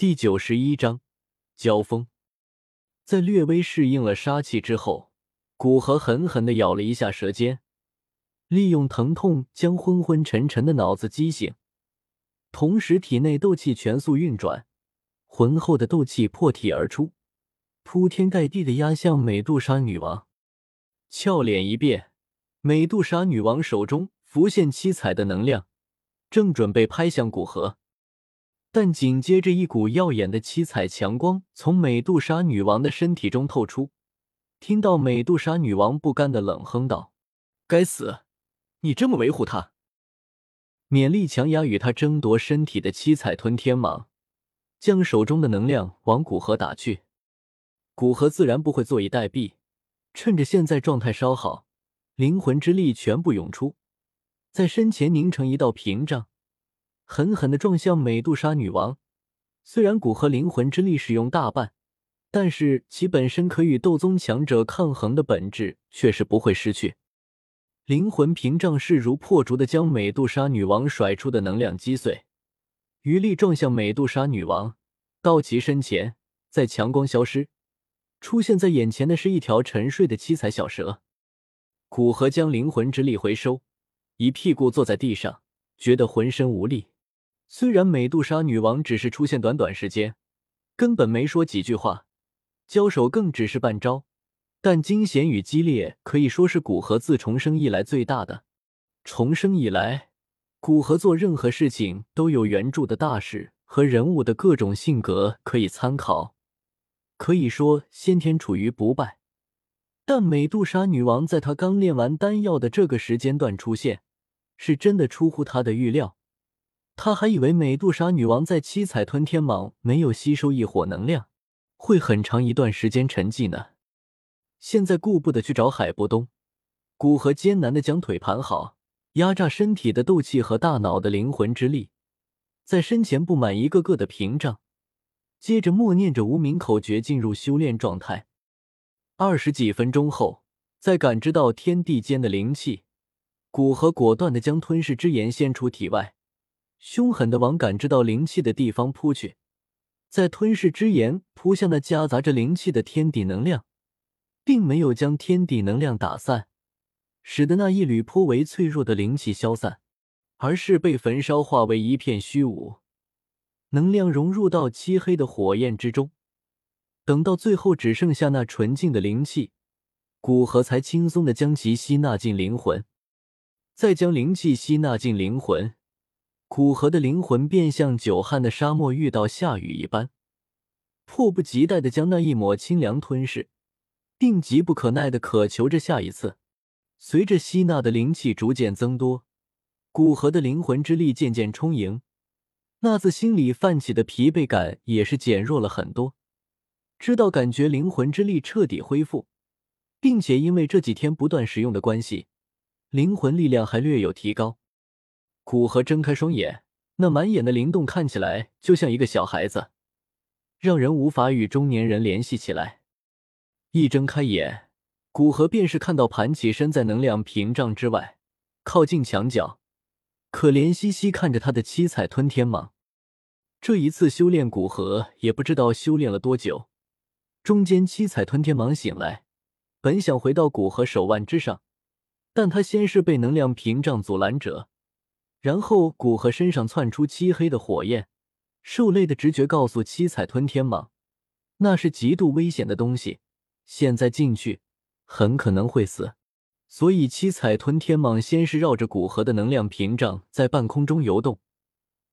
第九十一章交锋。在略微适应了杀气之后，古河狠狠的咬了一下舌尖，利用疼痛将昏昏沉沉的脑子激醒，同时体内斗气全速运转，浑厚的斗气破体而出，铺天盖地的压向美杜莎女王。俏脸一变，美杜莎女王手中浮现七彩的能量，正准备拍向古河。但紧接着，一股耀眼的七彩强光从美杜莎女王的身体中透出。听到美杜莎女王不甘的冷哼道：“该死，你这么维护她！”勉力强压与他争夺身体的七彩吞天蟒，将手中的能量往古河打去。古河自然不会坐以待毙，趁着现在状态稍好，灵魂之力全部涌出，在身前凝成一道屏障。狠狠的撞向美杜莎女王。虽然古河灵魂之力使用大半，但是其本身可与斗宗强者抗衡的本质却是不会失去。灵魂屏障势如破竹的将美杜莎女王甩出的能量击碎，余力撞向美杜莎女王。到其身前，在强光消失，出现在眼前的是一条沉睡的七彩小蛇。古河将灵魂之力回收，一屁股坐在地上，觉得浑身无力。虽然美杜莎女王只是出现短短时间，根本没说几句话，交手更只是半招，但惊险与激烈可以说是古河自重生以来最大的。重生以来，古河做任何事情都有原著的大事和人物的各种性格可以参考，可以说先天处于不败。但美杜莎女王在她刚炼完丹药的这个时间段出现，是真的出乎她的预料。他还以为美杜莎女王在七彩吞天蟒没有吸收异火能量，会很长一段时间沉寂呢。现在顾不得去找海波东，古河艰难的将腿盘好，压榨身体的斗气和大脑的灵魂之力，在身前布满一个个的屏障，接着默念着无名口诀进入修炼状态。二十几分钟后，在感知到天地间的灵气，古河果断的将吞噬之炎献出体外。凶狠的往感知到灵气的地方扑去，在吞噬之炎扑向那夹杂着灵气的天地能量，并没有将天地能量打散，使得那一缕颇为脆弱的灵气消散，而是被焚烧化为一片虚无，能量融入到漆黑的火焰之中。等到最后只剩下那纯净的灵气，古河才轻松的将其吸纳进灵魂，再将灵气吸纳进灵魂。古河的灵魂便像久旱的沙漠遇到下雨一般，迫不及待的将那一抹清凉吞噬，并急不可耐的渴求着下一次。随着吸纳的灵气逐渐增多，古河的灵魂之力渐渐充盈，那自心里泛起的疲惫感也是减弱了很多。知道感觉灵魂之力彻底恢复，并且因为这几天不断使用的关系，灵魂力量还略有提高。古河睁开双眼，那满眼的灵动看起来就像一个小孩子，让人无法与中年人联系起来。一睁开眼，古河便是看到盘起身在能量屏障之外，靠近墙角，可怜兮兮看着他的七彩吞天蟒。这一次修炼，古河也不知道修炼了多久。中间七彩吞天蟒醒来，本想回到古河手腕之上，但他先是被能量屏障阻拦着。然后，古河身上窜出漆黑的火焰，受累的直觉告诉七彩吞天蟒，那是极度危险的东西，现在进去很可能会死。所以，七彩吞天蟒先是绕着古河的能量屏障在半空中游动，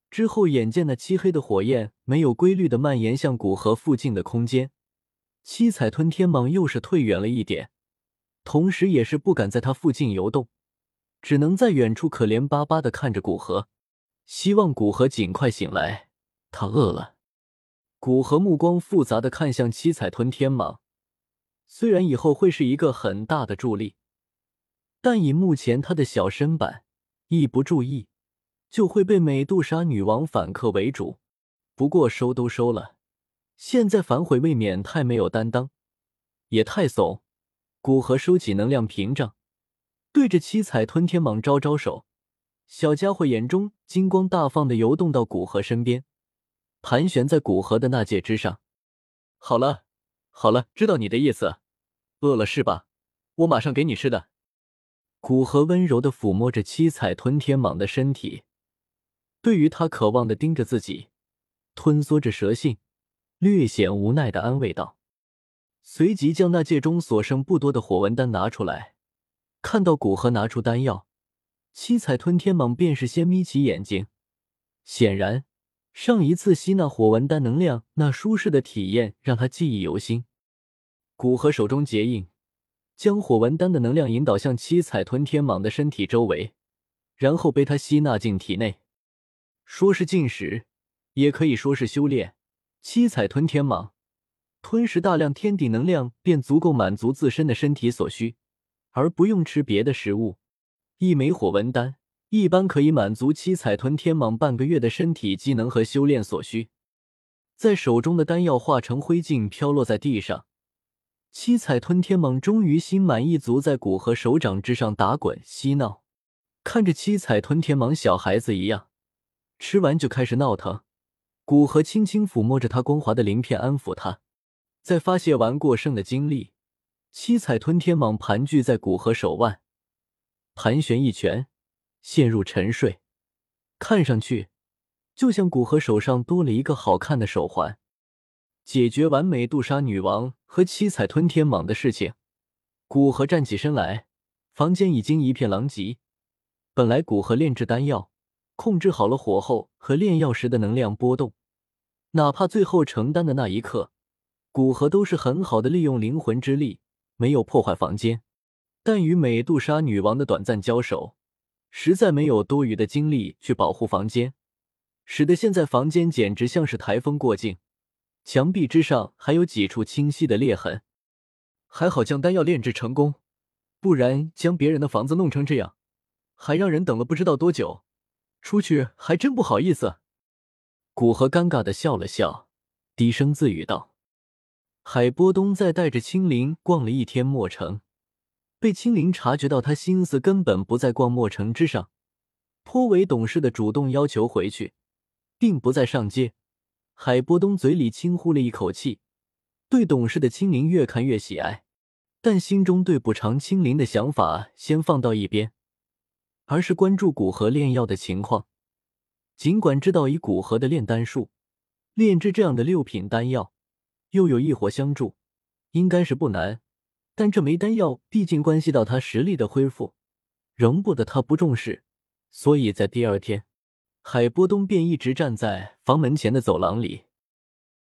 之后眼见那漆黑的火焰没有规律的蔓延向古河附近的空间，七彩吞天蟒又是退远了一点，同时也是不敢在它附近游动。只能在远处可怜巴巴的看着古河，希望古河尽快醒来。他饿了。古河目光复杂的看向七彩吞天蟒，虽然以后会是一个很大的助力，但以目前他的小身板，一不注意就会被美杜莎女王反客为主。不过收都收了，现在反悔未免太没有担当，也太怂。古河收起能量屏障。对着七彩吞天蟒招招手，小家伙眼中金光大放的游动到古河身边，盘旋在古河的那戒之上。好了，好了，知道你的意思。饿了是吧？我马上给你吃的。古河温柔的抚摸着七彩吞天蟒的身体，对于他渴望的盯着自己，吞缩着蛇信，略显无奈的安慰道。随即将那戒中所剩不多的火纹丹拿出来，看到古河拿出丹药，七彩吞天蟒便是先眯起眼睛。显然，上一次吸纳火纹丹能量那舒适的体验让他记忆犹新。古河手中结印，将火纹丹的能量引导向七彩吞天蟒的身体周围，然后被他吸纳进体内。说是进食，也可以说是修炼。七彩吞天蟒吞食大量天地能量，便足够满足自身的身体所需，而不用吃别的食物。一枚火纹丹一般可以满足七彩吞天蟒半个月的身体机能和修炼所需。在手中的丹药化成灰烬，飘落在地上。七彩吞天蟒终于心满意足，在古河手掌之上打滚嬉闹，看着七彩吞天蟒小孩子一样，吃完就开始闹腾。古河轻轻抚摸着它光滑的鳞片，安抚它。在发泄完过剩的精力，七彩吞天蟒盘踞在古河手腕，盘旋一拳，陷入沉睡。看上去，就像古河手上多了一个好看的手环。解决完美杜莎女王和七彩吞天蟒的事情，古河站起身来，房间已经一片狼藉。本来古河炼制丹药，控制好了火候和炼药时的能量波动，哪怕最后成丹的那一刻，古河都是很好的利用灵魂之力，没有破坏房间。但与美杜莎女王的短暂交手，实在没有多余的精力去保护房间，使得现在房间简直像是台风过境。墙壁之上还有几处清晰的裂痕，还好将丹药炼制成功，不然将别人的房子弄成这样，还让人等了不知道多久，出去还真不好意思。古河尴尬的笑了笑，低声自语道：“海波东在带着青灵逛了一天墨城，被青灵察觉到他心思根本不在逛墨城之上，颇为懂事的主动要求回去，并不再上街。”海波东嘴里轻呼了一口气，对懂事的青灵越看越喜爱，但心中对补偿青灵的想法先放到一边，而是关注古河炼药的情况。尽管知道以古河的炼丹术，炼制这样的六品丹药，又有异火相助，应该是不难，但这枚丹药毕竟关系到他实力的恢复，容不得他不重视，所以在第二天。海波东便一直站在房门前的走廊里，